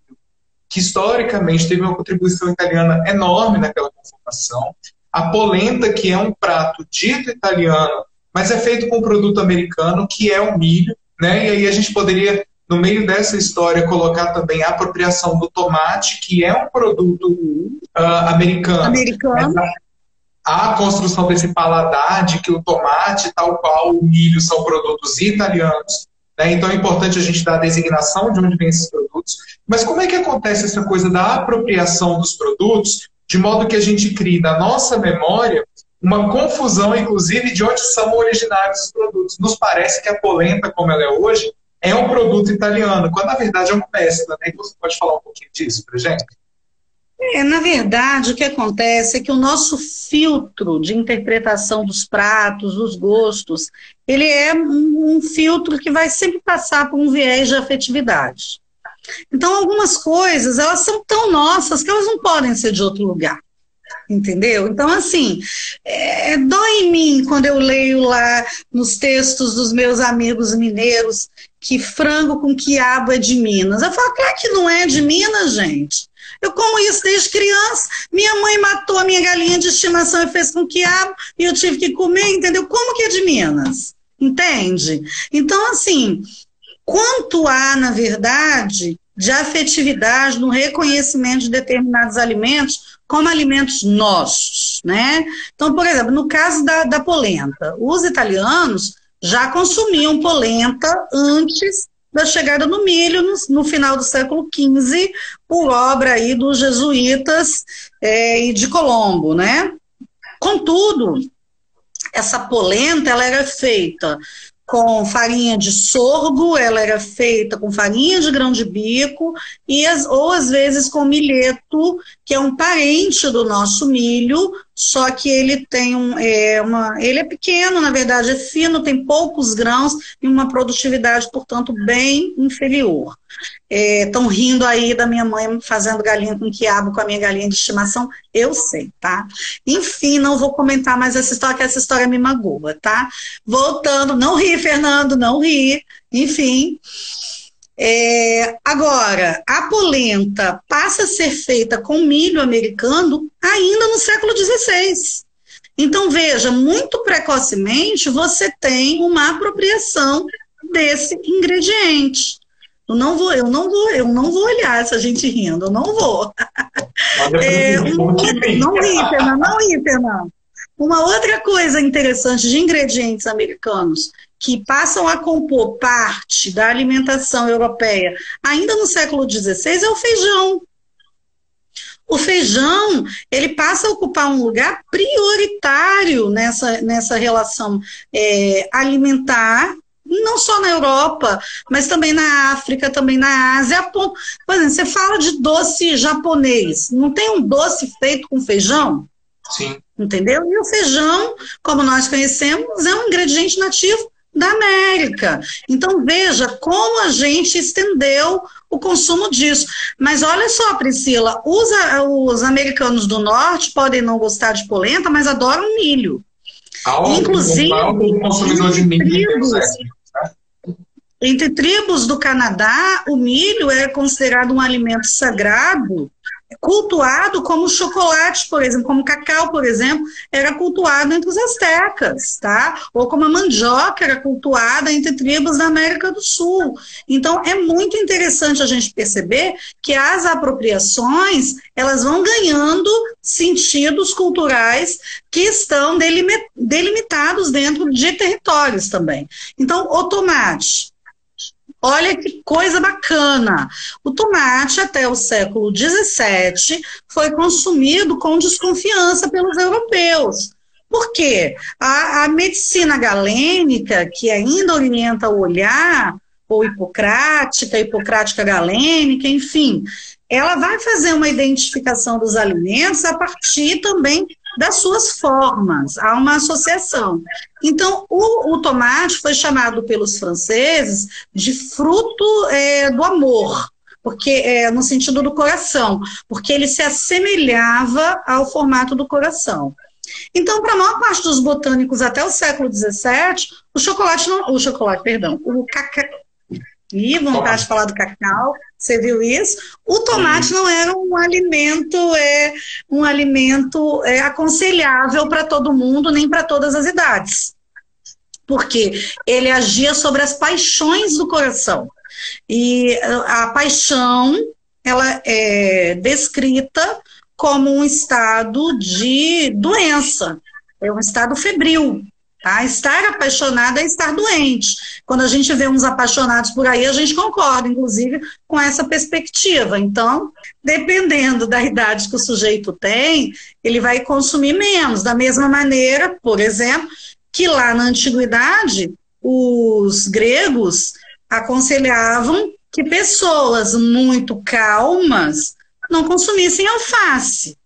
que historicamente teve uma contribuição italiana enorme naquela conformação. A polenta, que é um prato dito italiano, mas é feito com um produto americano, que é o milho, né? E aí a gente poderia no meio dessa história, colocar também a apropriação do tomate, que é um produto uh, americano. Americano. A, a construção desse paladar de que o tomate, tal qual o milho, são produtos italianos. Né? Então é importante a gente dar a designação de onde vem esses produtos. Mas como é que acontece essa coisa da apropriação dos produtos, de modo que a gente crie na nossa memória uma confusão, inclusive, de onde são originários os produtos. Nos parece que a polenta, como ela é hoje, é um produto italiano, quando na verdade é um mescla, né? Você pode falar um pouquinho disso para gente? É, na verdade, o que acontece é que o nosso filtro de interpretação dos pratos, dos gostos, ele é um, um filtro que vai sempre passar por um viés de afetividade. Então, algumas coisas, elas são tão nossas que elas não podem ser de outro lugar. Entendeu? Então, assim, é, dói em mim quando eu leio lá nos textos dos meus amigos mineiros que frango com quiabo é de Minas. Eu falo, claro que não é de Minas, gente. Eu como isso desde criança. Minha mãe matou a minha galinha de estimação e fez com quiabo e eu tive que comer, entendeu? Como que é de Minas? Entende? Então, assim, quanto há, na verdade, de afetividade no reconhecimento de determinados alimentos como alimentos nossos, né? Então, por exemplo, no caso da, da polenta, os italianos já consumiam polenta antes da chegada do milho no, no final do século XV, por obra aí dos jesuítas é, e de Colombo, né? Contudo, essa polenta ela era feita com farinha de sorgo, ela era feita com farinha de grão de bico, e as, ou às vezes com milheto, que é um parente do nosso milho, só que ele tem um, é, uma. Ele é pequeno, na verdade, é fino, tem poucos grãos e uma produtividade, portanto, bem inferior. Estão é, rindo aí da minha mãe fazendo galinha com quiabo com a minha galinha de estimação, eu sei, tá? Enfim, não vou comentar mais essa história, que essa história me magoa, tá? Voltando, não ri, Fernando, não ri. Enfim. É, agora, a polenta passa a ser feita com milho americano ainda no século XVI. Então, veja, muito precocemente você tem uma apropriação desse ingrediente. Eu não vou, eu não vou, eu não vou olhar essa gente rindo, eu não vou. É, um, não ri, Fernando, não ri, Fernando. Uma outra coisa interessante de ingredientes americanos que passam a compor parte da alimentação europeia ainda no século XVI é o feijão. O feijão ele passa a ocupar um lugar prioritário nessa, nessa relação é, alimentar não só na Europa, mas também na África, também na Ásia. Por exemplo, você fala de doce japonês, não tem um doce feito com feijão? Sim. Entendeu? E o feijão, como nós conhecemos, é um ingrediente nativo da América. Então veja como a gente estendeu o consumo disso. Mas olha só, Priscila, os, os americanos do norte podem não gostar de polenta, mas adoram milho. Inclusive, consumidor de milho tribos, entre tribos do Canadá, o milho é considerado um alimento sagrado cultuado como chocolate, por exemplo, como cacau, por exemplo, era cultuado entre os astecas, tá? Ou como a mandioca era cultuada entre tribos da América do Sul. Então, é muito interessante a gente perceber que as apropriações, elas vão ganhando sentidos culturais que estão delimitados dentro de territórios também. Então, o tomate, Olha que coisa bacana. O tomate, até o século XVII, foi consumido com desconfiança pelos europeus. Por quê? A, a medicina galênica, que ainda orienta o olhar, ou hipocrática, hipocrática galênica, enfim, ela vai fazer uma identificação dos alimentos a partir também das suas formas, há uma associação. Então, o, o tomate foi chamado pelos franceses de fruto é, do amor, porque é, no sentido do coração, porque ele se assemelhava ao formato do coração. Então, para a maior parte dos botânicos até o século XVII, o chocolate não, o chocolate, perdão, o cacau, e vontade de falar do cacau, você viu isso? O tomate Sim. não era um alimento, é, um alimento é, aconselhável para todo mundo, nem para todas as idades. Porque ele agia sobre as paixões do coração. E a paixão, ela é descrita como um estado de doença, é um estado febril. Tá? Estar apaixonado é estar doente. Quando a gente vê uns apaixonados por aí, a gente concorda, inclusive, com essa perspectiva. Então, dependendo da idade que o sujeito tem, ele vai consumir menos. Da mesma maneira, por exemplo, que lá na antiguidade, os gregos aconselhavam que pessoas muito calmas não consumissem alface.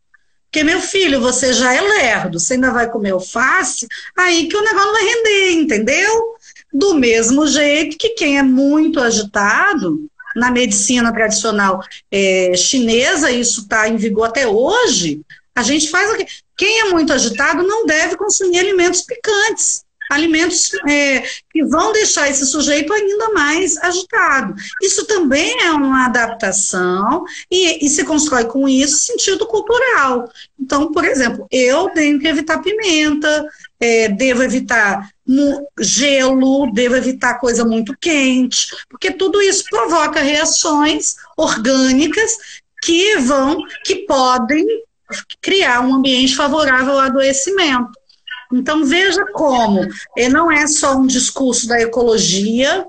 Porque, meu filho, você já é lerdo, você ainda vai comer alface, aí que o negócio vai render, entendeu? Do mesmo jeito que quem é muito agitado, na medicina tradicional é, chinesa, isso está em vigor até hoje, a gente faz o quê? Quem é muito agitado não deve consumir alimentos picantes alimentos é, que vão deixar esse sujeito ainda mais agitado. Isso também é uma adaptação e, e se constrói com isso sentido cultural. Então, por exemplo, eu tenho que evitar pimenta, é, devo evitar gelo, devo evitar coisa muito quente, porque tudo isso provoca reações orgânicas que vão, que podem criar um ambiente favorável ao adoecimento. Então, veja como não é só um discurso da ecologia,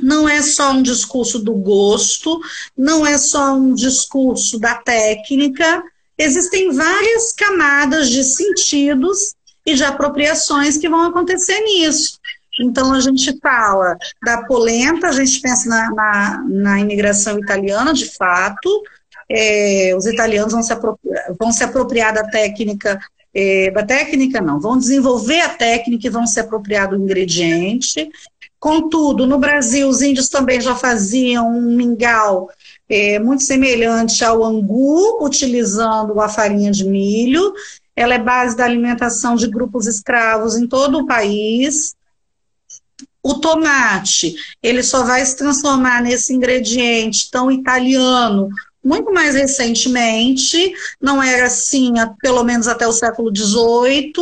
não é só um discurso do gosto, não é só um discurso da técnica, existem várias camadas de sentidos e de apropriações que vão acontecer nisso. Então, a gente fala da polenta, a gente pensa na, na, na imigração italiana, de fato, é, os italianos vão se, apropriar, vão se apropriar da técnica, é, da técnica não, vão desenvolver a técnica e vão se apropriar do ingrediente. Contudo, no Brasil, os índios também já faziam um mingau é, muito semelhante ao angu, utilizando a farinha de milho. Ela é base da alimentação de grupos escravos em todo o país. O tomate, ele só vai se transformar nesse ingrediente tão italiano muito mais recentemente, não era assim, pelo menos até o século XVIII,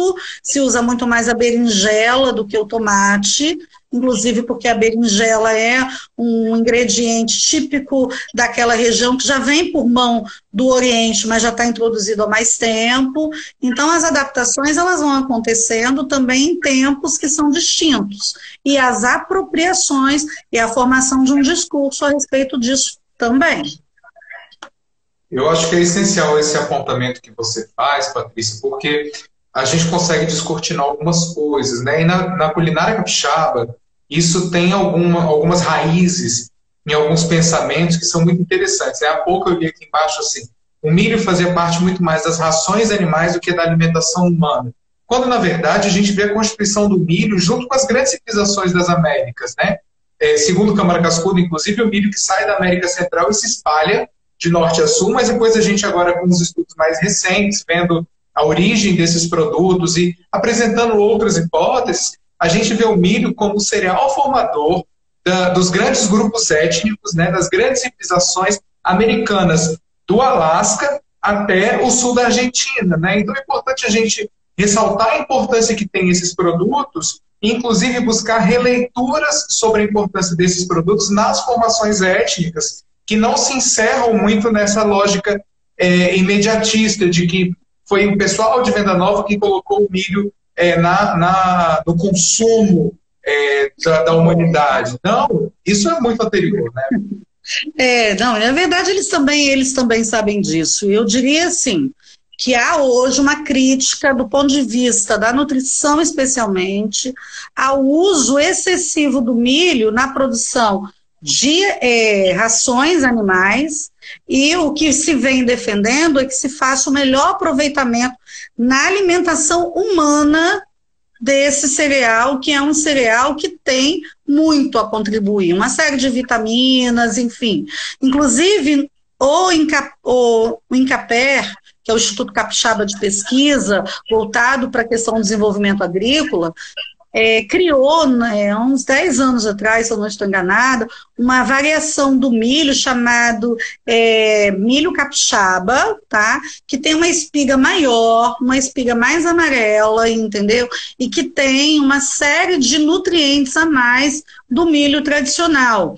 se usa muito mais a berinjela do que o tomate, inclusive porque a berinjela é um ingrediente típico daquela região que já vem por mão do Oriente, mas já está introduzido há mais tempo. Então, as adaptações elas vão acontecendo também em tempos que são distintos. E as apropriações e a formação de um discurso a respeito disso também. Eu acho que é essencial esse apontamento que você faz, Patrícia, porque a gente consegue descortinar algumas coisas, né? E na, na culinária capixaba, isso tem alguma, algumas raízes em alguns pensamentos que são muito interessantes. Né? Há pouco eu li aqui embaixo assim, o milho fazia parte muito mais das rações animais do que da alimentação humana. Quando, na verdade, a gente vê a constituição do milho junto com as grandes civilizações das Américas, né? É, segundo Câmara Cascudo, inclusive, o milho que sai da América Central e se espalha de norte a sul, mas depois a gente agora com os estudos mais recentes, vendo a origem desses produtos e apresentando outras hipóteses, a gente vê o milho como cereal formador da, dos grandes grupos étnicos, né, das grandes civilizações americanas, do Alasca até o sul da Argentina. Né? Então é importante a gente ressaltar a importância que tem esses produtos, inclusive buscar releituras sobre a importância desses produtos nas formações étnicas que não se encerram muito nessa lógica é, imediatista de que foi o pessoal de Venda Nova que colocou o milho é, na, na, no consumo é, da, da, humanidade. Não, isso é muito anterior, né? É, não, na verdade eles também, eles também sabem disso. Eu diria assim, que há hoje uma crítica do ponto de vista da nutrição especialmente ao uso excessivo do milho na produção de é, rações animais e o que se vem defendendo é que se faça o melhor aproveitamento na alimentação humana desse cereal, que é um cereal que tem muito a contribuir, uma série de vitaminas, enfim. Inclusive, o, Inca, o, o Incaper, que é o Instituto Capixaba de Pesquisa, voltado para a questão do desenvolvimento agrícola, é, criou, né, uns 10 anos atrás, se eu não estou enganada, uma variação do milho chamado é, milho capixaba, tá? Que tem uma espiga maior, uma espiga mais amarela, entendeu? E que tem uma série de nutrientes a mais do milho tradicional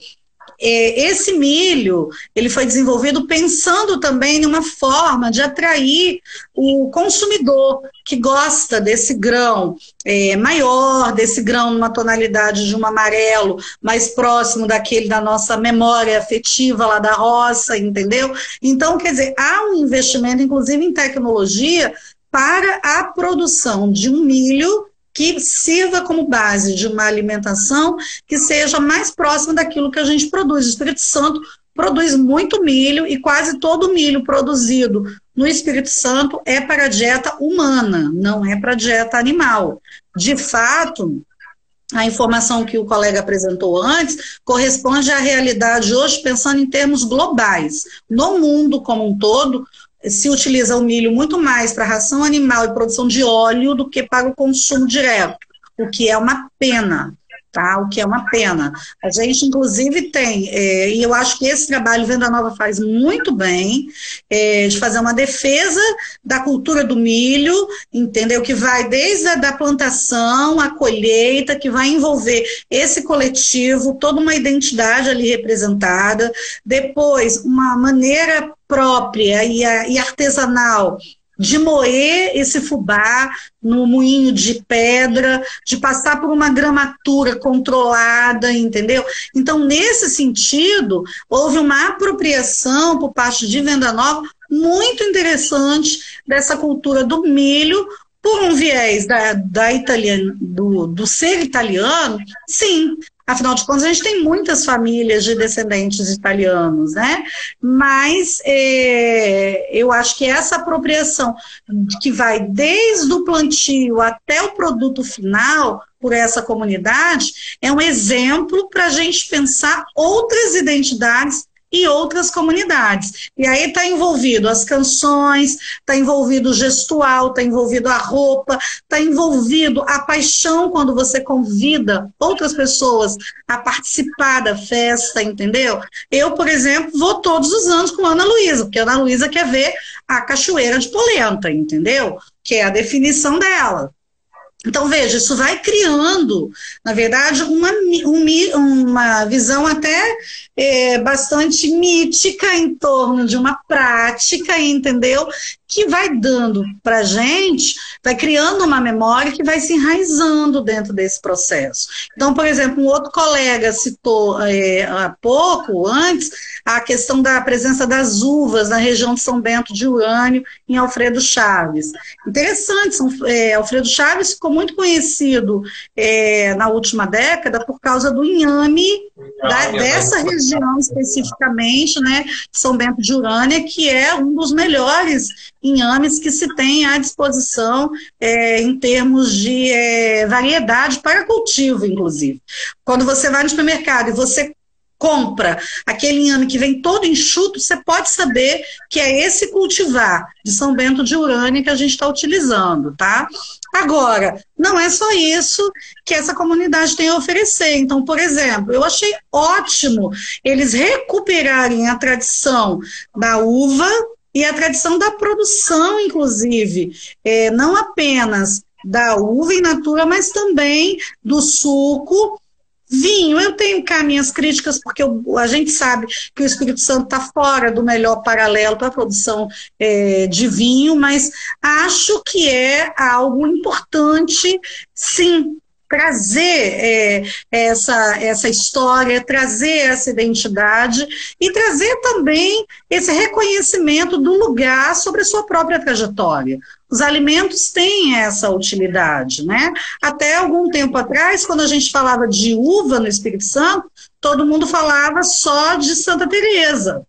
esse milho ele foi desenvolvido pensando também em uma forma de atrair o consumidor que gosta desse grão é, maior, desse grão numa tonalidade de um amarelo mais próximo daquele da nossa memória afetiva lá da roça, entendeu? Então, quer dizer, há um investimento, inclusive em tecnologia, para a produção de um milho que sirva como base de uma alimentação que seja mais próxima daquilo que a gente produz. O Espírito Santo produz muito milho e quase todo o milho produzido no Espírito Santo é para dieta humana, não é para dieta animal. De fato, a informação que o colega apresentou antes corresponde à realidade hoje, pensando em termos globais. No mundo como um todo, se utiliza o milho muito mais para ração animal e produção de óleo do que para o consumo direto, o que é uma pena. Tá, o que é uma pena. A gente, inclusive, tem, é, e eu acho que esse trabalho Venda Nova faz muito bem, é, de fazer uma defesa da cultura do milho, entendeu? Que vai desde a da plantação, a colheita, que vai envolver esse coletivo, toda uma identidade ali representada, depois uma maneira própria e, a, e artesanal de moer esse fubá no moinho de pedra, de passar por uma gramatura controlada, entendeu? Então, nesse sentido, houve uma apropriação por parte de Venda Nova muito interessante dessa cultura do milho por um viés da, da italiana, do, do ser italiano, sim, Afinal de contas, a gente tem muitas famílias de descendentes italianos, né? Mas é, eu acho que essa apropriação que vai desde o plantio até o produto final por essa comunidade é um exemplo para a gente pensar outras identidades e outras comunidades. E aí está envolvido as canções, está envolvido o gestual, está envolvido a roupa, está envolvido a paixão quando você convida outras pessoas a participar da festa, entendeu? Eu, por exemplo, vou todos os anos com a Ana Luísa, porque a Ana Luísa quer ver a cachoeira de polenta, entendeu? Que é a definição dela. Então, veja, isso vai criando, na verdade, uma, uma visão até é, bastante mítica em torno de uma prática, entendeu? Que vai dando para a gente, vai criando uma memória que vai se enraizando dentro desse processo. Então, por exemplo, um outro colega citou é, há pouco, antes, a questão da presença das uvas na região de São Bento de Urânio, em Alfredo Chaves. Interessante, São, é, Alfredo Chaves ficou muito conhecido é, na última década por causa do inhame da, dessa região especificamente, né, São Bento de Urânia, que é um dos melhores inhames que se tem à disposição é, em termos de é, variedade para cultivo, inclusive. Quando você vai no supermercado e você compra aquele inhame que vem todo enxuto, você pode saber que é esse cultivar de São Bento de Urânia que a gente está utilizando, tá? Agora, não é só isso que essa comunidade tem a oferecer. Então, por exemplo, eu achei ótimo eles recuperarem a tradição da uva e a tradição da produção, inclusive, é, não apenas da uva in natura, mas também do suco. Vinho, eu tenho cá minhas críticas, porque eu, a gente sabe que o Espírito Santo está fora do melhor paralelo para a produção é, de vinho, mas acho que é algo importante, sim, trazer é, essa, essa história, trazer essa identidade e trazer também esse reconhecimento do lugar sobre a sua própria trajetória. Os alimentos têm essa utilidade, né? Até algum tempo atrás, quando a gente falava de uva no Espírito Santo, todo mundo falava só de Santa Teresa.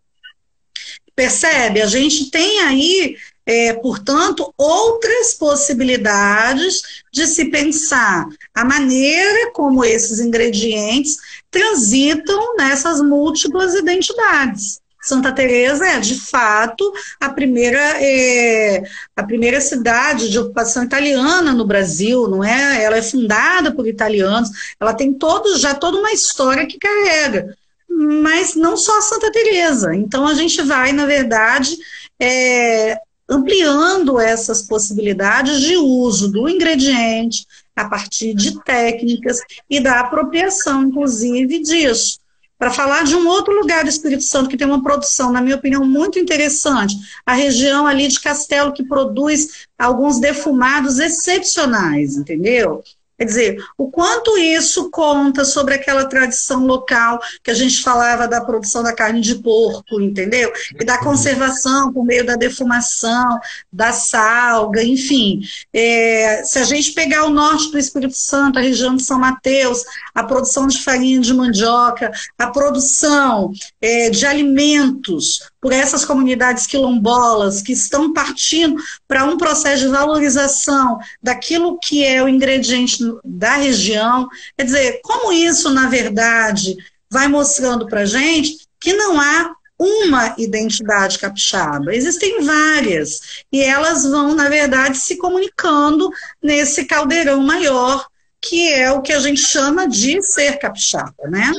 Percebe? A gente tem aí é, portanto, outras possibilidades de se pensar a maneira como esses ingredientes transitam nessas múltiplas identidades. Santa Teresa é, de fato, a primeira, é, a primeira cidade de ocupação italiana no Brasil, não é? Ela é fundada por italianos, ela tem todo, já toda uma história que carrega. Mas não só Santa Teresa. Então a gente vai, na verdade, é, ampliando essas possibilidades de uso do ingrediente a partir de técnicas e da apropriação, inclusive, disso. Para falar de um outro lugar do Espírito Santo que tem uma produção, na minha opinião, muito interessante, a região ali de Castelo, que produz alguns defumados excepcionais, entendeu? Quer dizer, o quanto isso conta sobre aquela tradição local que a gente falava da produção da carne de porco, entendeu? E da conservação por meio da defumação, da salga, enfim. É, se a gente pegar o norte do Espírito Santo, a região de São Mateus, a produção de farinha de mandioca, a produção é, de alimentos por essas comunidades quilombolas que estão partindo para um processo de valorização daquilo que é o ingrediente da região. Quer dizer, como isso, na verdade, vai mostrando para a gente que não há uma identidade capixaba, existem várias, e elas vão, na verdade, se comunicando nesse caldeirão maior, que é o que a gente chama de ser capixaba, né?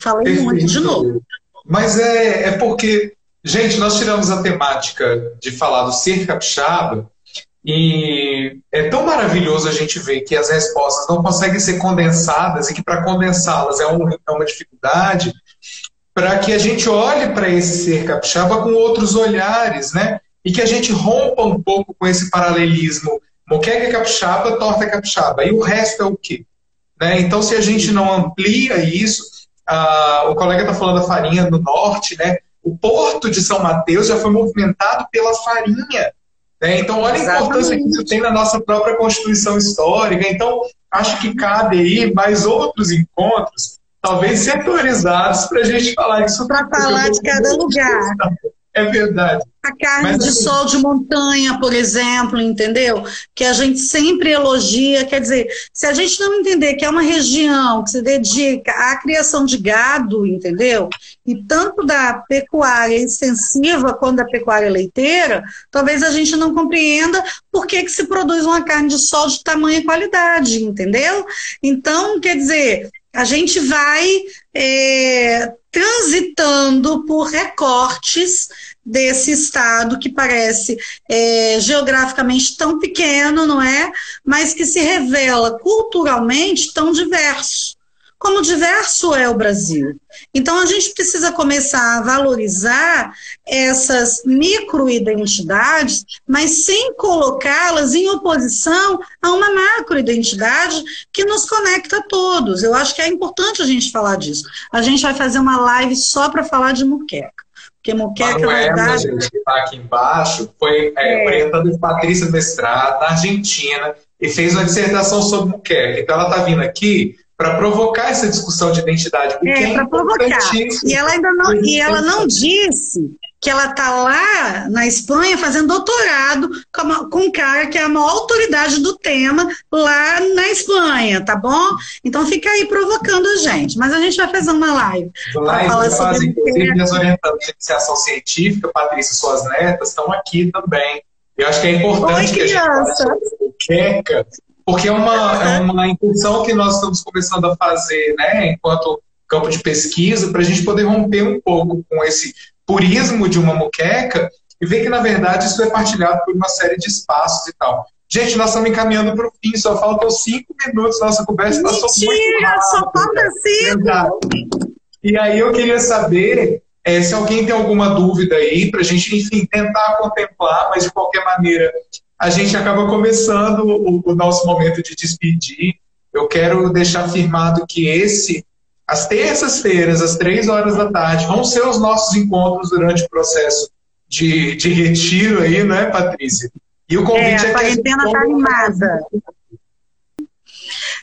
Falei muito de novo. Mas é, é porque, gente, nós tiramos a temática de falar do ser capixaba e é tão maravilhoso a gente ver que as respostas não conseguem ser condensadas e que para condensá-las é, um, é uma dificuldade, para que a gente olhe para esse ser capixaba com outros olhares, né? E que a gente rompa um pouco com esse paralelismo. Moqueca é capixaba, torta é capixaba. E o resto é o quê? Né? Então, se a gente não amplia isso, ah, o colega está falando da farinha no norte, né? O porto de São Mateus já foi movimentado pela farinha Né? Então, olha a Exatamente. importância que isso tem na nossa própria Constituição Histórica. Então, acho que cabe aí mais outros encontros, talvez setorizados, para a gente falar isso. Para falar de cada lugar. É verdade. A carne Mas, de assim, sol de montanha, por exemplo, entendeu? Que a gente sempre elogia. Quer dizer, se a gente não entender que é uma região que se dedica à criação de gado, entendeu? E tanto da pecuária extensiva quanto da pecuária leiteira, talvez a gente não compreenda por que, que se produz uma carne de sol de tamanha qualidade, entendeu? Então, quer dizer, a gente vai é, transitando por recortes desse estado que parece é, geograficamente tão pequeno, não é? Mas que se revela culturalmente tão diverso como diverso é o Brasil. Então, a gente precisa começar a valorizar essas microidentidades, mas sem colocá-las em oposição a uma macroidentidade que nos conecta a todos. Eu acho que é importante a gente falar disso. A gente vai fazer uma live só para falar de muqueca. Porque muqueca, na verdade... gente, que está aqui embaixo, foi é, é. orientando de Patrícia Mestrado, na Argentina, e fez uma dissertação sobre muqueca. Então, ela está vindo aqui para provocar essa discussão de identidade. É, é para provocar. E ela ainda não, e ela não disse que ela está lá na Espanha fazendo doutorado com, com um cara que é a maior autoridade do tema lá na Espanha, tá bom? Então fica aí provocando a gente. Mas a gente vai fazer uma live. Live falar sobre inclusive, minhas orientantes de iniciação científica, Patrícia suas netas, estão aqui também. Eu acho que é importante Oi, que a gente fale sobre porque é uma, é uma intenção que nós estamos começando a fazer, né, enquanto campo de pesquisa, para a gente poder romper um pouco com esse purismo de uma muqueca e ver que, na verdade, isso é partilhado por uma série de espaços e tal. Gente, nós estamos encaminhando para o fim, só faltam cinco minutos, nossa conversa passou muito rápido. só falta cinco! E aí eu queria saber é, se alguém tem alguma dúvida aí, para a gente, enfim, tentar contemplar, mas de qualquer maneira, a gente acaba começando o, o nosso momento de despedir. Eu quero deixar afirmado que esse, as terças-feiras, às três horas da tarde, vão ser os nossos encontros durante o processo de, de retiro aí, né, Patrícia? E o convite é, a é quarentena está animada.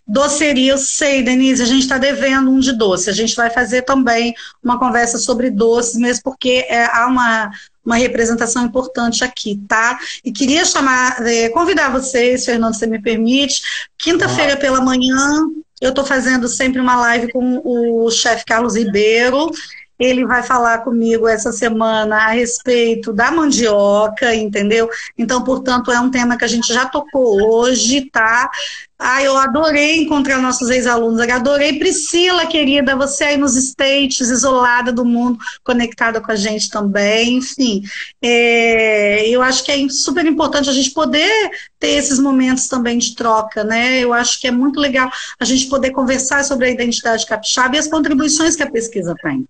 Doceria, eu sei, Denise, a gente está devendo um de doce. A gente vai fazer também uma conversa sobre doces, mesmo porque é, há uma, uma representação importante aqui, tá? E queria chamar, é, convidar vocês, Fernando, se me permite, quinta-feira pela manhã, eu estou fazendo sempre uma live com o chefe Carlos Ribeiro, ele vai falar comigo essa semana a respeito da mandioca, entendeu? Então, portanto, é um tema que a gente já tocou hoje, tá? Ah, eu adorei encontrar nossos ex-alunos, adorei. Priscila, querida, você aí nos States, isolada do mundo, conectada com a gente também. Enfim, é, eu acho que é super importante a gente poder ter esses momentos também de troca, né? Eu acho que é muito legal a gente poder conversar sobre a identidade capixaba e as contribuições que a pesquisa tem.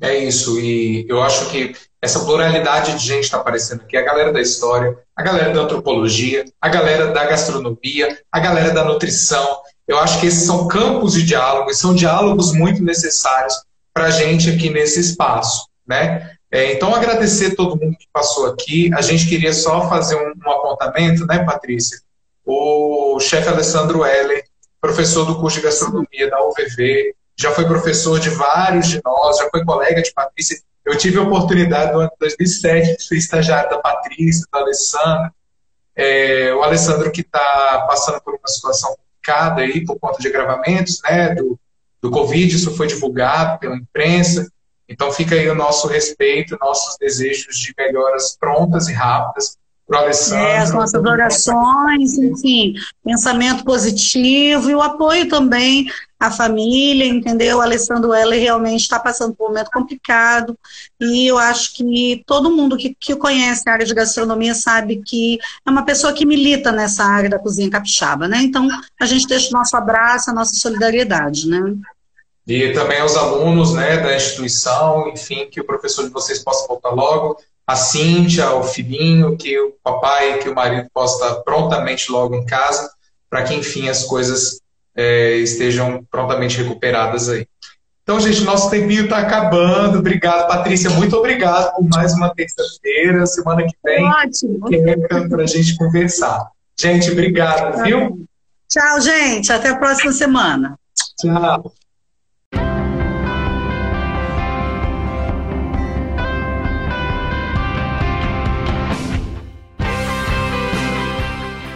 É isso, e eu acho que essa pluralidade de gente está aparecendo aqui, a galera da história, a galera da antropologia, a galera da gastronomia, a galera da nutrição. Eu acho que esses são campos de diálogo e são diálogos muito necessários para a gente aqui nesse espaço, né? É, então, agradecer todo mundo que passou aqui. A gente queria só fazer um, um apontamento, né, Patrícia? O chefe Alessandro Heller, professor do curso de gastronomia da UVV, já foi professor de vários de nós, já foi colega de Patrícia. Eu tive a oportunidade no ano de 2007 de ser estagiário da Patrícia, do Alessandro. É, o Alessandro que está passando por uma situação complicada aí por conta de gravamentos, né, do, do Covid, isso foi divulgado pela imprensa. Então fica aí o nosso respeito, nossos desejos de melhoras prontas e rápidas para o Alessandro. É, as nossas orações, enfim, pensamento positivo e o apoio também à família, entendeu? O Alessandro Heller realmente está passando por um momento complicado e eu acho que todo mundo que, que conhece a área de gastronomia sabe que é uma pessoa que milita nessa área da cozinha capixaba, né? Então, a gente deixa o nosso abraço, a nossa solidariedade, né? E também aos alunos né, da instituição, enfim, que o professor de vocês possa voltar logo a Cíntia, o filhinho, que o papai, que o marido possa estar prontamente logo em casa, para que, enfim, as coisas é, estejam prontamente recuperadas aí. Então, gente, nosso tempinho está acabando. Obrigado, Patrícia. Muito obrigado por mais uma terça-feira. Semana que vem, Ótimo. para a gente conversar. Gente, obrigado, viu? Tchau, gente. Até a próxima semana. Tchau.